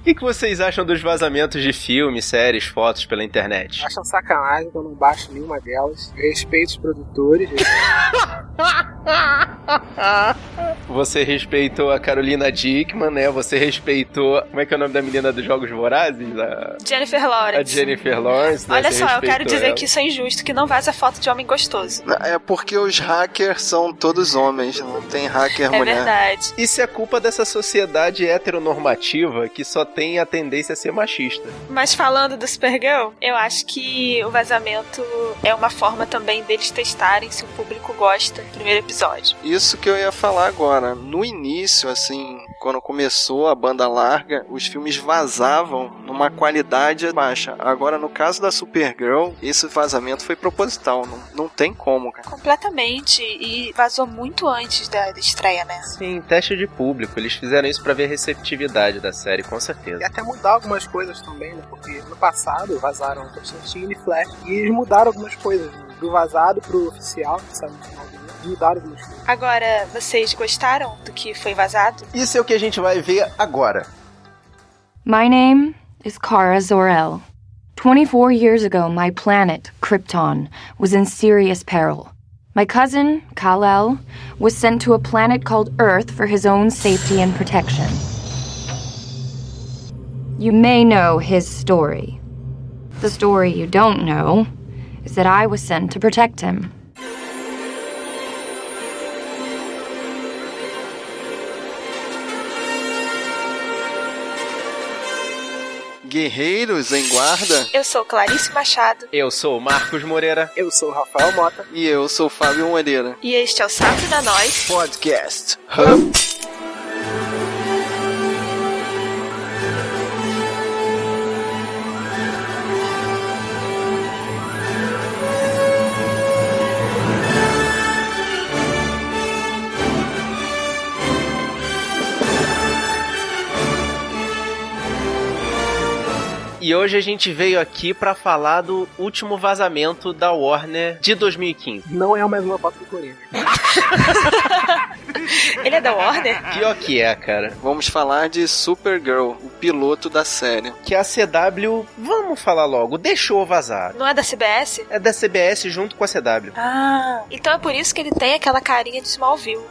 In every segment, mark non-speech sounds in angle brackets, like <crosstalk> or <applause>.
O que, que vocês acham dos vazamentos de filmes, séries, fotos pela internet? Acham sacanagem que eu não baixo nenhuma delas. Respeito os produtores. <laughs> Você respeitou a Carolina Dickman, né? Você respeitou. Como é que é o nome da menina dos Jogos Vorazes? A, Jennifer Lawrence. a Jennifer Lawrence. né? Olha Você só, eu quero dizer ela. que isso é injusto, que não vaza foto de homem gostoso. É porque os hackers são todos homens, não tem hacker É mulher. verdade. Isso é culpa dessa sociedade heteronormativa que só tem a tendência a ser machista. Mas falando do Supergirl, eu acho que o vazamento é uma forma também deles testarem se o público gosta do primeiro episódio. Isso que eu ia falar agora. No início, assim, quando começou a banda larga, os filmes vazavam numa qualidade baixa. Agora, no caso da Supergirl, esse vazamento foi proposital. Não, não tem como, cara. Completamente. E vazou muito antes da da estreia, né? Sim, teste de público. Eles fizeram isso pra ver a receptividade da série, com E certeza. até mudar algumas coisas também, né? Porque no passado vazaram Constantine e Flash. E eles mudaram algumas coisas. Né? Do vazado pro oficial, que no final coisas. Agora, vocês gostaram do que foi vazado? Isso é o que a gente vai ver agora. My name is Kara Zor-El. 24 years ago, my planet, Krypton, was in serious peril. My cousin, Kal-El, was sent to a planet called Earth for his own safety and protection. You may know his story. The story you don't know is that I was sent to protect him. Guerreiros em guarda. Eu sou Clarice Machado Eu sou Marcos Moreira. Eu sou Rafael Mota. E eu sou Fábio Moreira. e este é o Sapo da Nós. Podcast. E hoje a gente veio aqui pra falar do último vazamento da Warner de 2015. Não é mais uma foto do Corinthians. <laughs> Ele é da Warner? Pior que é, cara. Vamos falar de Supergirl, o piloto da série. Que a CW, vamos falar logo, deixou vazar. Não é da CBS? É da CBS junto com a CW. Ah, então é por isso que ele tem aquela carinha de Smallville.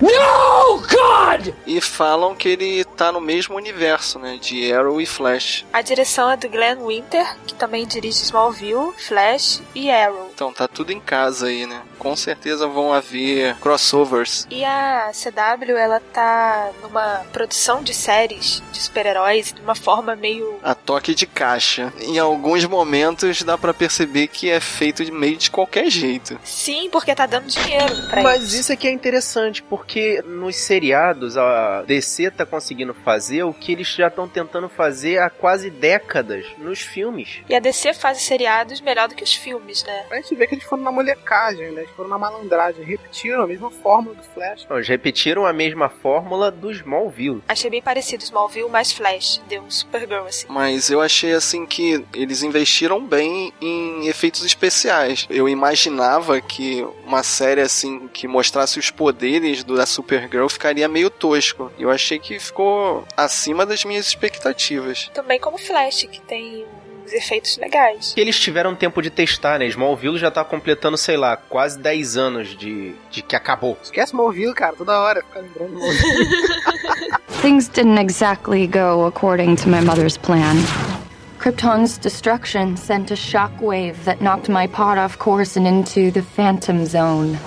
E falam que ele tá no mesmo universo, né? De Arrow e Flash. A direção é do Glenn Winter, que também dirige Smallville, Flash e Arrow. Então tá tudo em casa aí, né? Com certeza vão haver crossovers. E a CW, ela tá numa produção de séries de super-heróis de uma forma meio. A toque de caixa. Em alguns momentos dá pra perceber que é feito de meio de qualquer jeito. Sim, porque tá dando dinheiro pra Mas eles. isso aqui é interessante, porque nos seriados a DC tá conseguindo fazer o que eles já estão tentando fazer há quase décadas nos filmes. E a DC faz os seriados melhor do que os filmes, né? A gente vê que eles foram na molecagem, né? Eles foram na malandragem. Repetiram a mesma fórmula do Flash. Bom, Eles repetiram a mesma fórmula do Smallville. Achei bem parecido Smallville mais Flash. Deu um Supergirl assim. Mas eu achei assim que eles investiram bem em efeitos especiais. Eu imaginava que uma série assim que mostrasse os poderes do- da Supergirl ficaria meio tosco. Eu achei que ficou acima das minhas expectativas. Também como Flash, que tem uns efeitos legais. Que eles tiveram tempo de testar, né? Smallville já tá completando, sei lá, quase 10 anos de, de que acabou. Esquece Smallville, cara, toda hora. Fica lembrando Smallville. <laughs> Things didn't exactly go according to my mother's plan. Krypton's destruction sent a shockwave that knocked my pod off course and into the Phantom Zone,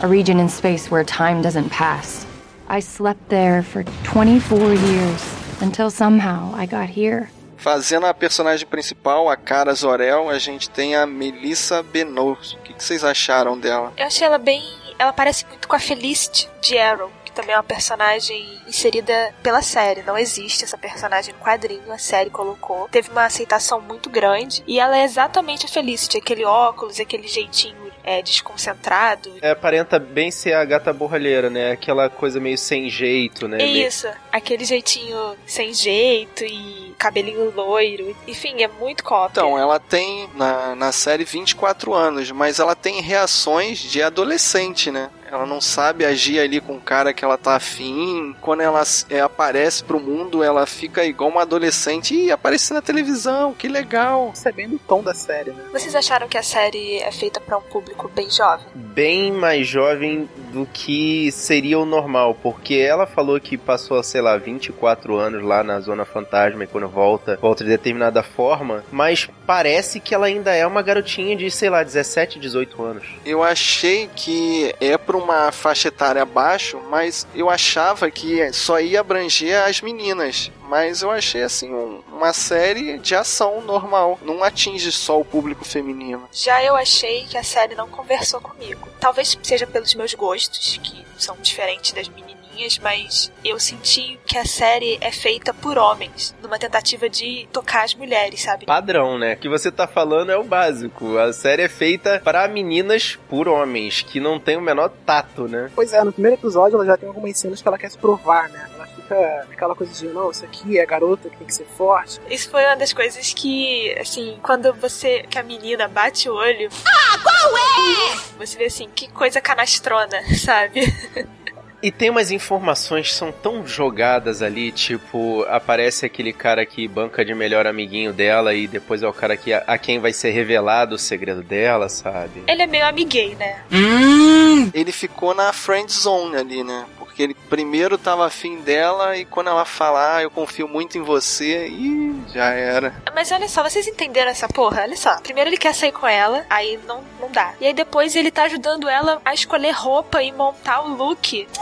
a region in space where time doesn't pass. I slept there for 24 years until somehow I got here. Fazendo a personagem principal, a Cara Zor-El, a gente tem a Melissa Benoist. O que, vocês acharam dela? Eu achei ela bem. Ela parece muito com a Felicity de Arrow, que também é uma personagem inserida pela série. Não existe essa personagem no quadrinho, a série colocou. Teve uma aceitação muito grande. E ela é exatamente a Felicity, aquele óculos, aquele jeitinho é, desconcentrado. É, aparenta bem ser a gata borralheira, né? Aquela coisa meio sem jeito, né? Meio- Isso, aquele jeitinho sem jeito e cabelinho loiro. Enfim, é muito cópia. Então, ela tem na, na série 24 anos, mas ela tem reações de adolescente, né? Ela não sabe agir ali com o cara que ela tá afim. Quando ela é, aparece pro mundo, ela fica igual uma adolescente. Ih, apareci na televisão, que legal. Isso é bem do tom da série, né? Vocês acharam que a série é feita para um público bem jovem? Bem mais jovem do que seria o normal, porque ela falou que passou, sei lá, 24 anos lá na Zona Fantasma e quando volta, volta de determinada forma, mas parece que ela ainda é uma garotinha de, sei lá, 17, 18 anos. Eu achei que é pra uma faixa etária abaixo, mas eu achava que só ia abranger as meninas. Mas eu achei assim um, uma série de ação normal, não atinge só o público feminino. Já eu achei que a série não conversou comigo. Talvez seja pelos meus gostos, que são diferentes das menininhas, mas eu senti que a série é feita por homens, numa tentativa de tocar as mulheres, sabe? Padrão, né? O que você tá falando é o básico. A série é feita para meninas por homens, que não tem o menor tato, né? Pois é, no primeiro episódio ela já tem algumas cenas que ela quer se provar, né? Fica aquela coisa de, não, isso aqui é a garota que tem que ser forte. Isso foi uma das coisas que, assim, quando você, que a menina bate o olho. Ah, qual é? Você vê assim, que coisa canastrona, <laughs> sabe? E tem umas informações que são tão jogadas ali, tipo, aparece aquele cara que banca de melhor amiguinho dela e depois é o cara que, a quem vai ser revelado o segredo dela, sabe? Ele é meio amiguei, né? Hum. Ele ficou na friend zone ali, né? Porque ele primeiro tava afim dela e quando ela falar, ah, eu confio muito em você, e já era. Mas olha só, vocês entenderam essa porra? Olha só. Primeiro ele quer sair com ela, aí não, não dá. E aí depois ele tá ajudando ela a escolher roupa e montar o look. <gasps>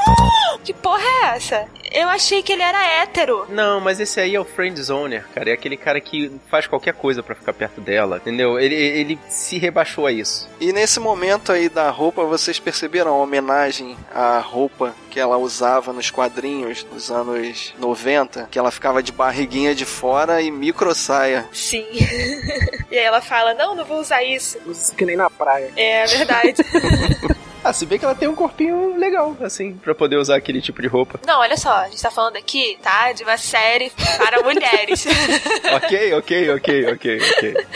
Que porra é essa? Eu achei que ele era hétero. Não, mas esse aí é o friend zoner, cara. É aquele cara que faz qualquer coisa para ficar perto dela, entendeu? Ele, ele se rebaixou a isso. E nesse momento aí da roupa, vocês perceberam a homenagem à roupa que ela usava nos quadrinhos dos anos 90, que ela ficava de barriguinha de fora e micro saia. Sim. <laughs> e aí ela fala: Não, não vou usar isso. Usa isso que nem na praia. É verdade. <laughs> Ah, se bem que ela tem um corpinho legal, assim, pra poder usar aquele tipo de roupa. Não, olha só, a gente tá falando aqui, tá? De uma série para mulheres. <laughs> ok, ok, ok, ok, ok.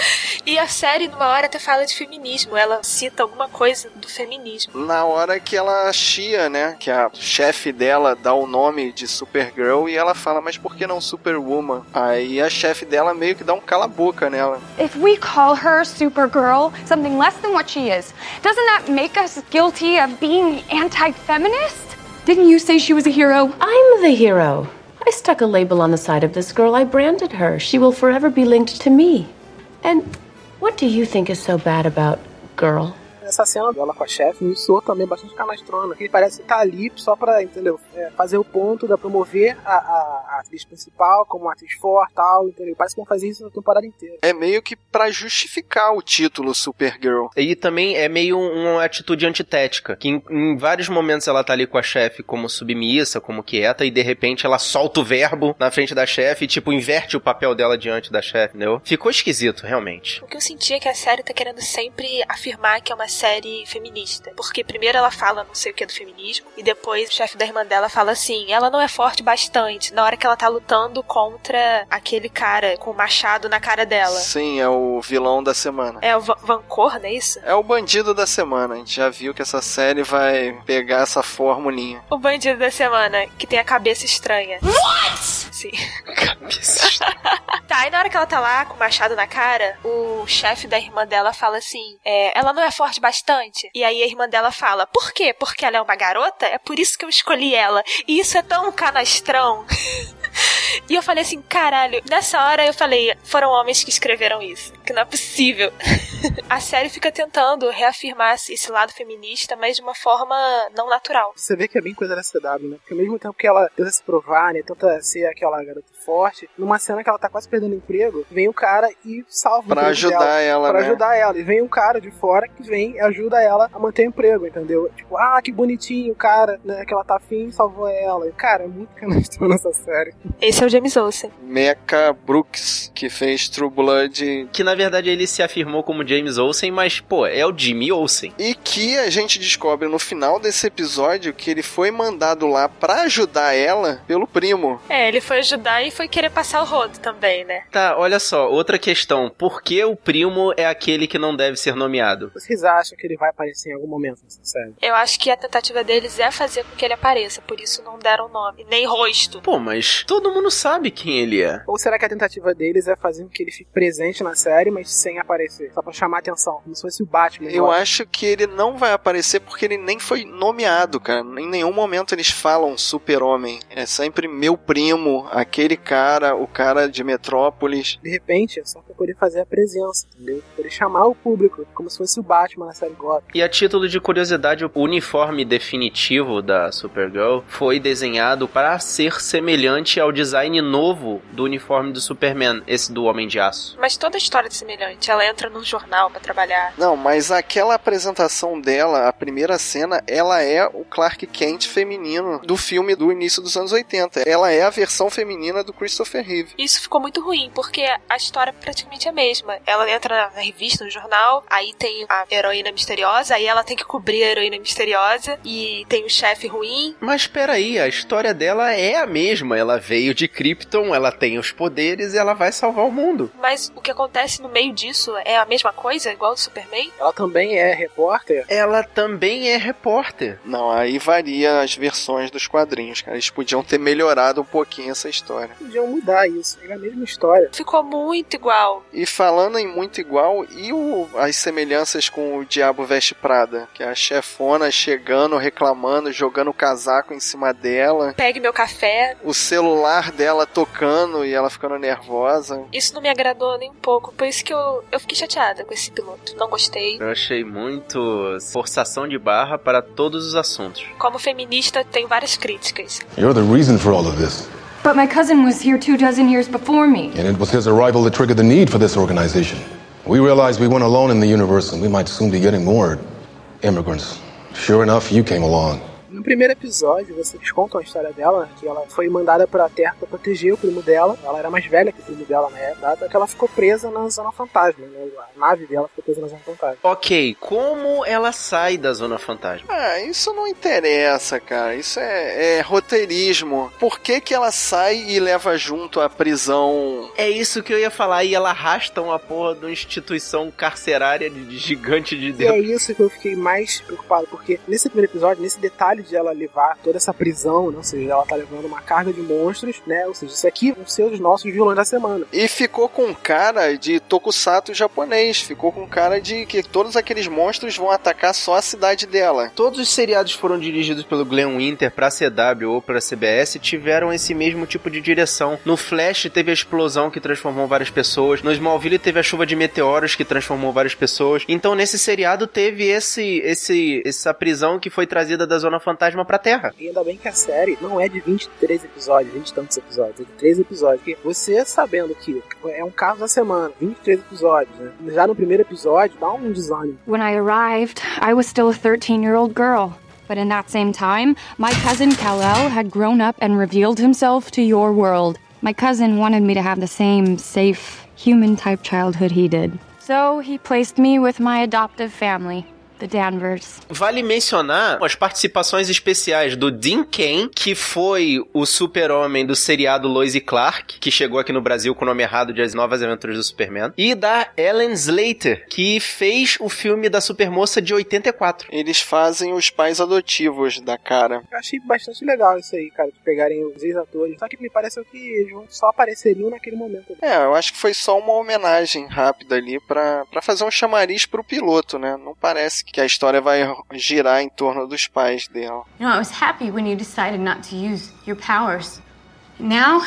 E a série, numa hora, até fala de feminismo. Ela cita alguma coisa do feminismo. Na hora que ela chia, né? Que a chefe dela dá o nome de Supergirl e ela fala, mas por que não Superwoman? Aí a chefe dela meio que dá um cala-boca nela. If we call her Supergirl something less than what she is, doesn't that make us guilty of being anti feminist? Didn't you say she was a hero? I'm the hero. I stuck a label on the side of this girl. I branded her. She will forever be linked to me. And what do you think is so bad about girl? Essa cena dela com a chefe me soou também bastante canastrona. Ele parece estar tá ali só pra, entendeu? É, fazer o ponto da promover a, a, a, atriz principal como uma atriz forte tal, entendeu? Parece que vão fazer isso na temporada inteira. É meio que para justificar o título Supergirl. E também é meio uma atitude antitética, que em, em vários momentos ela tá ali com a chefe como submissa, como quieta, e de repente ela solta o verbo na frente da chefe e, tipo, inverte o papel dela diante da chefe, entendeu? Ficou esquisito, realmente. O que eu senti é que a série tá querendo sempre afirmar que é uma série feminista. Porque primeiro ela fala não sei o que do feminismo, e depois o chefe da irmã dela fala assim: ela não é forte bastante. Na hora que ela tá lutando contra aquele cara com o machado na cara dela. Sim, é o vilão da semana. É o Vancor, não é isso? É o bandido da semana. A gente já viu que essa série vai pegar essa formulinha. O bandido da semana, que tem a cabeça estranha. What? Sim. <laughs> Cabeça estranha. <laughs> tá, e na hora que ela tá lá com o machado na cara, o chefe da irmã dela fala assim: é, ela não é forte bastante. E aí a irmã dela fala: Por quê? Porque ela é uma garota? É por isso que eu escolhi ela. E isso é tão canastrão. <laughs> E eu falei assim, caralho, nessa hora eu falei, foram homens que escreveram isso, que não é possível. <laughs> a série fica tentando reafirmar esse lado feminista, mas de uma forma não natural. Você vê que é bem coisa da CW, né? Porque ao mesmo tempo que ela tenta se provar, né, tenta ser aquela garota forte, numa cena que ela tá quase perdendo emprego, vem o cara e salva pra ajudar dela, ela, Pra né? ajudar ela. E vem um cara de fora que vem e ajuda ela a manter o emprego, entendeu? Tipo, ah, que bonitinho o cara, né, que ela tá afim, salvou ela. E, cara, é muito canastrão <laughs> nessa série. Esse é o James Olsen. Mecha Brooks, que fez True Blood. Que na verdade ele se afirmou como James Olsen, mas, pô, é o Jimmy Olsen. E que a gente descobre no final desse episódio que ele foi mandado lá pra ajudar ela pelo primo. É, ele foi ajudar e foi querer passar o rodo também, né? Tá, olha só, outra questão. Por que o primo é aquele que não deve ser nomeado? Vocês acham que ele vai aparecer em algum momento nessa série? Eu acho que a tentativa deles é fazer com que ele apareça, por isso não deram nome, nem rosto. Pô, mas todo mundo sabe quem ele é. Ou será que a tentativa deles é fazer com que ele fique presente na série, mas sem aparecer? Só pra chamar atenção, como se fosse o Batman. Eu igual. acho que ele não vai aparecer porque ele nem foi nomeado, cara. Em nenhum momento eles falam super-homem. É sempre meu primo, aquele cara, o cara de Metrópolis. De repente, é só pra poder fazer a presença, entendeu? Pra poder chamar o público, como se fosse o Batman na série Gotham. E a título de curiosidade, o uniforme definitivo da Supergirl foi desenhado para ser semelhante ao design novo do uniforme do Superman, esse do Homem de Aço. Mas toda a história é semelhante. Ela entra num jornal pra trabalhar. Não, mas aquela apresentação dela, a primeira cena, ela é o Clark Kent feminino do filme do início dos anos 80. Ela é a versão feminina do Christopher Reeve. Isso ficou muito ruim, porque a história praticamente é a mesma. Ela entra na revista, no jornal, aí tem a heroína misteriosa, aí ela tem que cobrir a heroína misteriosa, e tem o chefe ruim. Mas peraí, a história dela é a mesma. Ela veio de Krypton, ela tem os poderes e ela vai salvar o mundo. Mas o que acontece no meio disso é a mesma coisa, igual do Superman? Ela também é repórter. Ela também é repórter. Não, aí varia as versões dos quadrinhos, cara. Eles podiam ter melhorado um pouquinho essa história. Podiam mudar isso, é a mesma história. Ficou muito igual. E falando em muito igual, e o- as semelhanças com o Diabo Veste Prada? Que é a chefona chegando, reclamando, jogando o casaco em cima dela, Pegue meu café. o celular dela tocando e ela ficando nervosa. Isso não me agradou nem um pouco, por isso que eu, eu fiquei chateada com esse piloto. Não gostei. Eu achei muito forçação de barra para todos os assuntos. Como feminista, tenho várias críticas. You're the reason for all of this. But my cousin was here two dozen years before me. And it was his arrival that triggered the need for this organization. We realized we weren't alone in the universe and we might soon be getting more immigrants. Sure enough, you came along. No primeiro episódio, vocês contam a história dela, né, que ela foi mandada pra Terra pra proteger o primo dela. Ela era mais velha que o primo dela na época, que ela ficou presa na Zona Fantasma, né? A nave dela ficou presa na Zona Fantasma. Ok, como ela sai da Zona Fantasma? Ah, isso não interessa, cara. Isso é, é roteirismo. Por que, que ela sai e leva junto a prisão? É isso que eu ia falar, e ela arrasta uma porra de uma instituição carcerária de de gigante de E é dentro. isso que eu fiquei mais preocupado, porque nesse primeiro episódio, nesse detalhe de ela levar toda essa prisão, né? ou seja, ela tá levando uma carga de monstros, né? Ou seja, isso aqui vão ser os nossos vilões da semana. E ficou com cara de tokusatsu japonês. Ficou com cara de que todos aqueles monstros vão atacar só a cidade dela. Todos os seriados que foram dirigidos pelo Glenn Winter pra CW ou pra CBS tiveram esse mesmo tipo de direção. No Flash teve a explosão que transformou várias pessoas. No Smallville teve a chuva de meteoros que transformou várias pessoas. Então nesse seriado teve esse, esse, essa prisão que foi trazida da Zona Fantasma pra Terra. E ainda bem que a série não é de 23 episódios, 20 e tantos episódios, é de 3 episódios. Porque você sabendo que é um caso da semana, 23 episódios, né? Já no primeiro episódio, dá um desânimo. When I arrived, I was still a 13 year old girl. But in that same time, my cousin Kal-El had grown up and revealed himself to your world. My cousin wanted me to have the same safe, human type childhood he did. So he placed me with my adoptive family, the Danvers. Vale mencionar as participações especiais do Dean Cain, que foi o super-homem do seriado Lois e Clark, que chegou aqui no Brasil com o nome errado de As Novas Aventuras do Superman, e da Ellen Slater, que fez o filme da Supermoça de 84. Eles fazem os pais adotivos da cara. Eu achei bastante legal isso aí, cara, de pegarem os ex-atores. Só que me pareceu que eles só apareceriam naquele momento. É, eu acho que foi só uma homenagem rápida ali pra, pra fazer um chamariz pro piloto, né? Não parece que a história vai girar em torno dos pais dela. Know, I was happy when you decided not to use your powers. Now,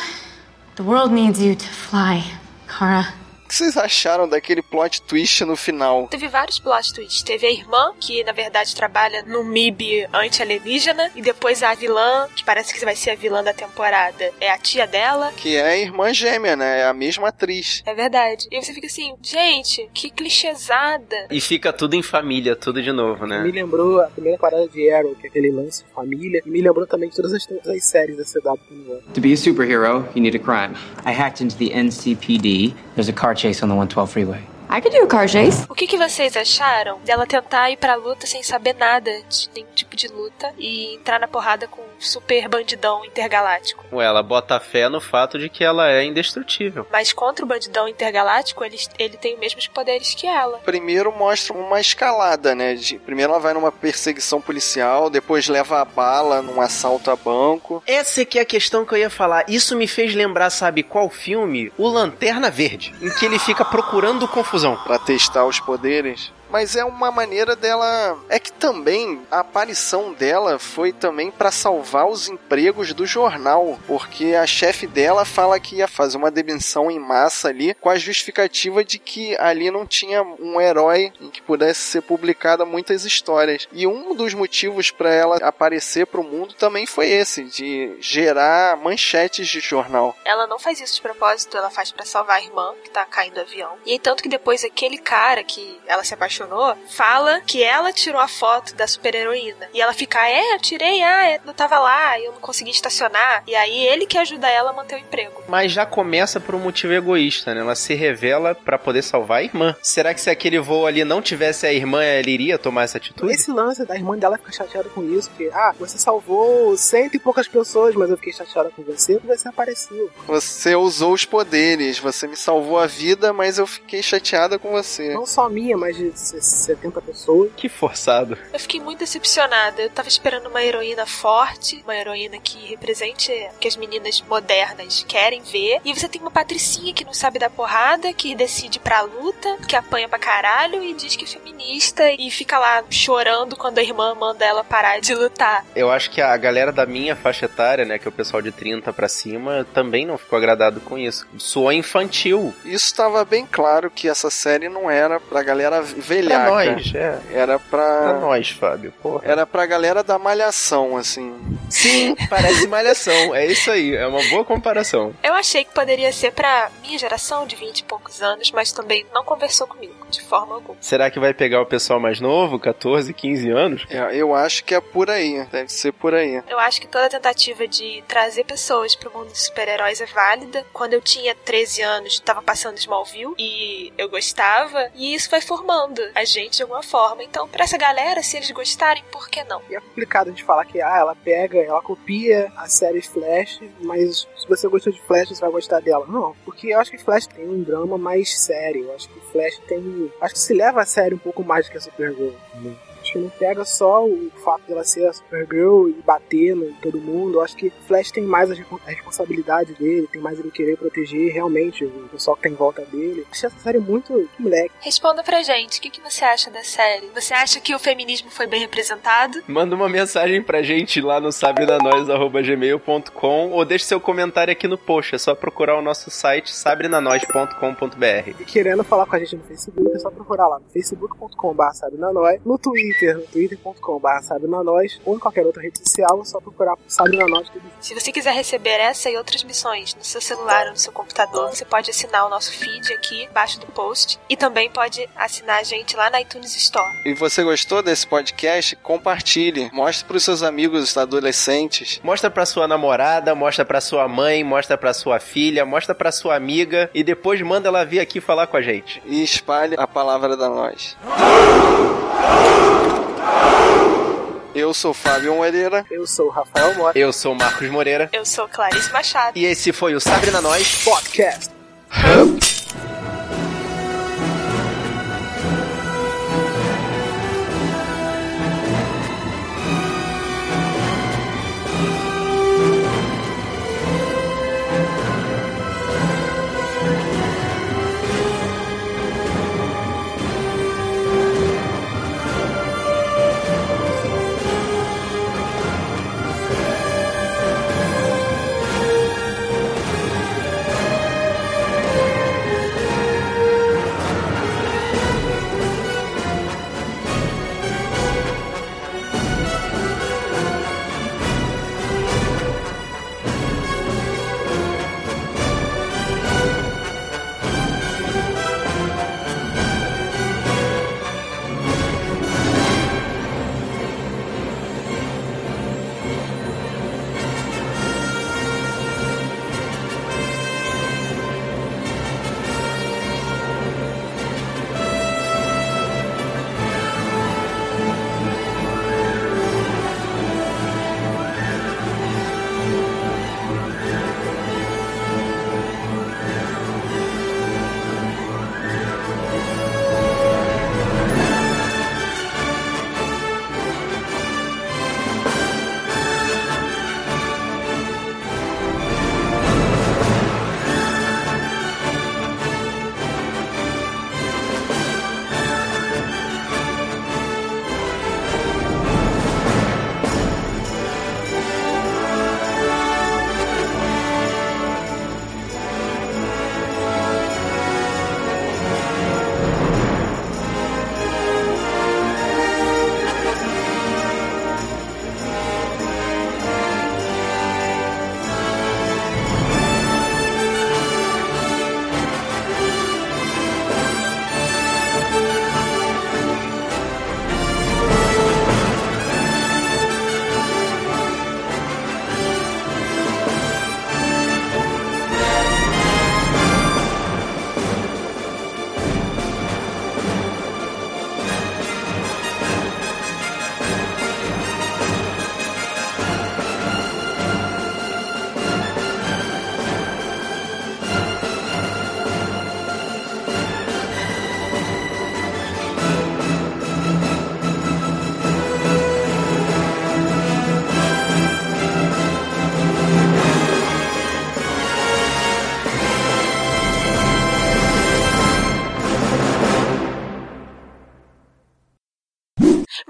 the world needs you to fly, Kara. O que vocês acharam daquele plot twist no final? Teve vários plot twists. Teve a irmã, que na verdade trabalha no MIB anti-alienígena, e depois a vilã, que parece que vai ser a vilã da temporada, é a tia dela. Que é a irmã gêmea, né? É a mesma atriz. É verdade. E você fica assim, gente, que clichêsada. E fica tudo em família, tudo de novo, Me né? lembrou a primeira parada de Arrow, que é aquele lance de família. E me lembrou também de todas as, todas as séries da CW. To be a superhero, you need a crime. I hacked into the NCPD. There's a car chase on the 112 freeway. I could do a car chase. O que, que vocês acharam dela tentar ir pra luta sem saber nada de nenhum tipo de luta e entrar na porrada com um super bandidão intergaláctico? Ué, ela bota fé no fato de que ela é indestrutível. Mas contra o bandidão intergaláctico, ele, ele tem os mesmos poderes que ela. Primeiro mostra uma escalada, né? De, primeiro ela vai numa perseguição policial, depois leva a bala num assalto a banco. Essa é que é a questão que eu ia falar. Isso me fez lembrar, sabe qual filme? O Lanterna Verde, em que ele fica procurando confusão. Pra testar os poderes mas é uma maneira dela. É que também a aparição dela foi também para salvar os empregos do jornal, porque a chefe dela fala que ia fazer uma demissão em massa ali com a justificativa de que ali não tinha um herói em que pudesse ser publicada muitas histórias. E um dos motivos para ela aparecer para o mundo também foi esse, de gerar manchetes de jornal. Ela não faz isso de propósito, ela faz para salvar a irmã que tá caindo do avião. E aí, tanto que depois aquele cara que ela se apaixonou apaixonou, fala que ela tirou a foto da super-heroína. E ela fica, é, eu tirei, ah, eu tava lá, eu não consegui estacionar. E aí ele que ajuda ela a manter o emprego. Mas já começa por um motivo egoísta, né? Ela se revela para poder salvar a irmã. Será que se aquele voo ali não tivesse a irmã, ela iria tomar essa atitude? Esse lance da irmã dela ficar chateada com isso, que, ah, você salvou cento e poucas pessoas, mas eu fiquei chateada com você porque você apareceu. Você usou os poderes, você me salvou a vida, mas eu fiquei chateada com você. Não só minha, mas de 70 pessoas. Que forçado. Eu fiquei muito decepcionada. Eu tava esperando uma heroína forte, uma heroína que represente o que as meninas modernas querem ver. E você tem uma patricinha que não sabe dar porrada, que decide pra luta, que apanha pra caralho e diz que é feminista e fica lá chorando quando a irmã manda ela parar de lutar. Eu acho que a galera da minha faixa etária, né, que é o pessoal de 30 para cima, também não ficou agradado com isso. Soou infantil. Isso estava bem claro que essa série não era pra galera velhaca. Pra nós, é. Era pra... Pra nós, Fábio, porra. Era pra galera da malhação, assim. Sim, parece malhação. É isso aí, é uma boa comparação. Eu achei que poderia ser pra minha geração de 20 e poucos anos, mas também não conversou comigo, de forma alguma. Será que vai pegar o pessoal mais novo, 14, 15 anos? É, eu acho que é por aí, deve ser por aí. Eu acho que toda tentativa de trazer pessoas pro mundo dos super-heróis é válida. Quando eu tinha 13 anos, tava passando Smallville e eu gostava, e isso vai formando a gente de alguma forma. Então, pra essa galera, se eles gostarem, por que não? E é complicado a gente falar que ah, ela pega, ela copia a série Flash, mas se você gostou de Flash, você vai gostar dela. Não, porque eu acho que Flash tem um drama mais sério. Eu acho que Flash tem. Acho que se leva a sério um pouco mais do que a Supergirl. Né? Acho que não pega só o fato dela ser a Supergirl e bater em todo mundo. Eu acho que Flash tem mais a responsabilidade dele, tem mais ele querer proteger realmente o pessoal que tá em volta dele. Achei essa série muito moleque. Responda pra gente, o que, que você acha da série? Você acha que o feminismo foi bem representado? Manda uma mensagem pra gente lá no sabrenanois.gmail.com ou deixe seu comentário aqui no post. É só procurar o nosso site sabrenanois.com.br. E querendo falar com a gente no Facebook, é só procurar lá no facebook.com.br sabrenanois, no Twitter Twitter, no twitter.com.br sabrenanois ou em qualquer outra rede social, é só procurar por Sabrenanois tudo Se você quiser receber essa e outras missões no seu celular ou no seu computador, você pode assinar o nosso feed aqui embaixo do post e também pode assinar a gente lá na iTunes Store. E você gostou desse podcast? Compartilhe, mostre para os seus amigos adolescentes. Mostra para sua namorada, mostra para sua mãe, mostra para sua filha, mostra para sua amiga e depois manda ela vir aqui falar com a gente. E espalhe a palavra da nós. Eu sou Fábio Moreira. Eu sou Rafael Mota. Eu sou Marcos Moreira. Eu sou Clarice Machado. E esse foi o Sabrina Nós Podcast.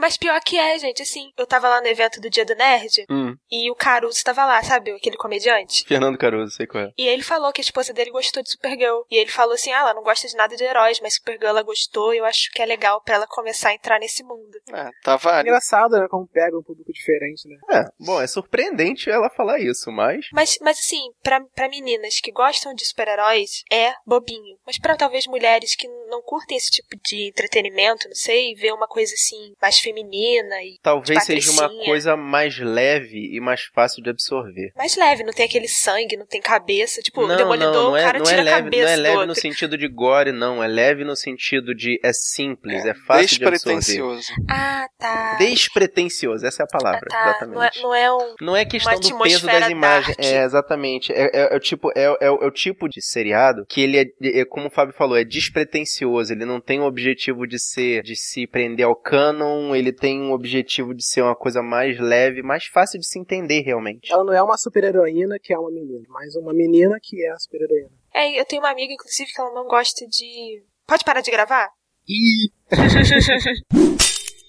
Mas pior que é, gente, assim, eu tava lá no evento do Dia do Nerd Hum, e o Caruso tava lá, sabe? Aquele comediante. Fernando Caruso, sei qual é. E ele falou que a esposa dele gostou de Supergirl. E ele falou assim: ah, ela não gosta de nada de heróis, mas Supergirl ela gostou e eu acho que é legal pra ela começar a entrar nesse mundo. É, tá válido. Engraçado, né? Como pega um público diferente, né? É, bom, é surpreendente ela falar isso, mas. Mas, mas assim, pra, pra meninas que gostam de super-heróis, é bobinho. Mas pra talvez mulheres que não curtem esse tipo de entretenimento, não sei, ver uma coisa assim, mais feminina e. Talvez seja uma coisa mais leve e mais fácil de absorver. Mais leve, não tem aquele sangue, não tem cabeça. Tipo, não, o demolidor, não, não o é, cara não tira é leve, a cabeça não é leve no sentido de gore, não. É leve no sentido de é simples, é, fácil de absorver. Despretensioso. Ah, tá. Despretensioso, essa é a Ah, palavra, tá. Não é, exatamente. não é um. Não é questão uma do peso das imagens. É, exatamente. É, é- é o tipo, é, é o- é o tipo de seriado que ele é, é, como o Fábio falou, é despretensioso. Ele não tem o objetivo de ser, de se prender ao canon. Ele tem um objetivo de ser uma coisa mais leve, mais fácil de se entender realmente. Ela não é uma super-heroína que é uma menina, mas uma menina que é a super-heroína. É, eu tenho uma amiga, inclusive, que ela não gosta de. Pode parar de gravar? Ih! <laughs>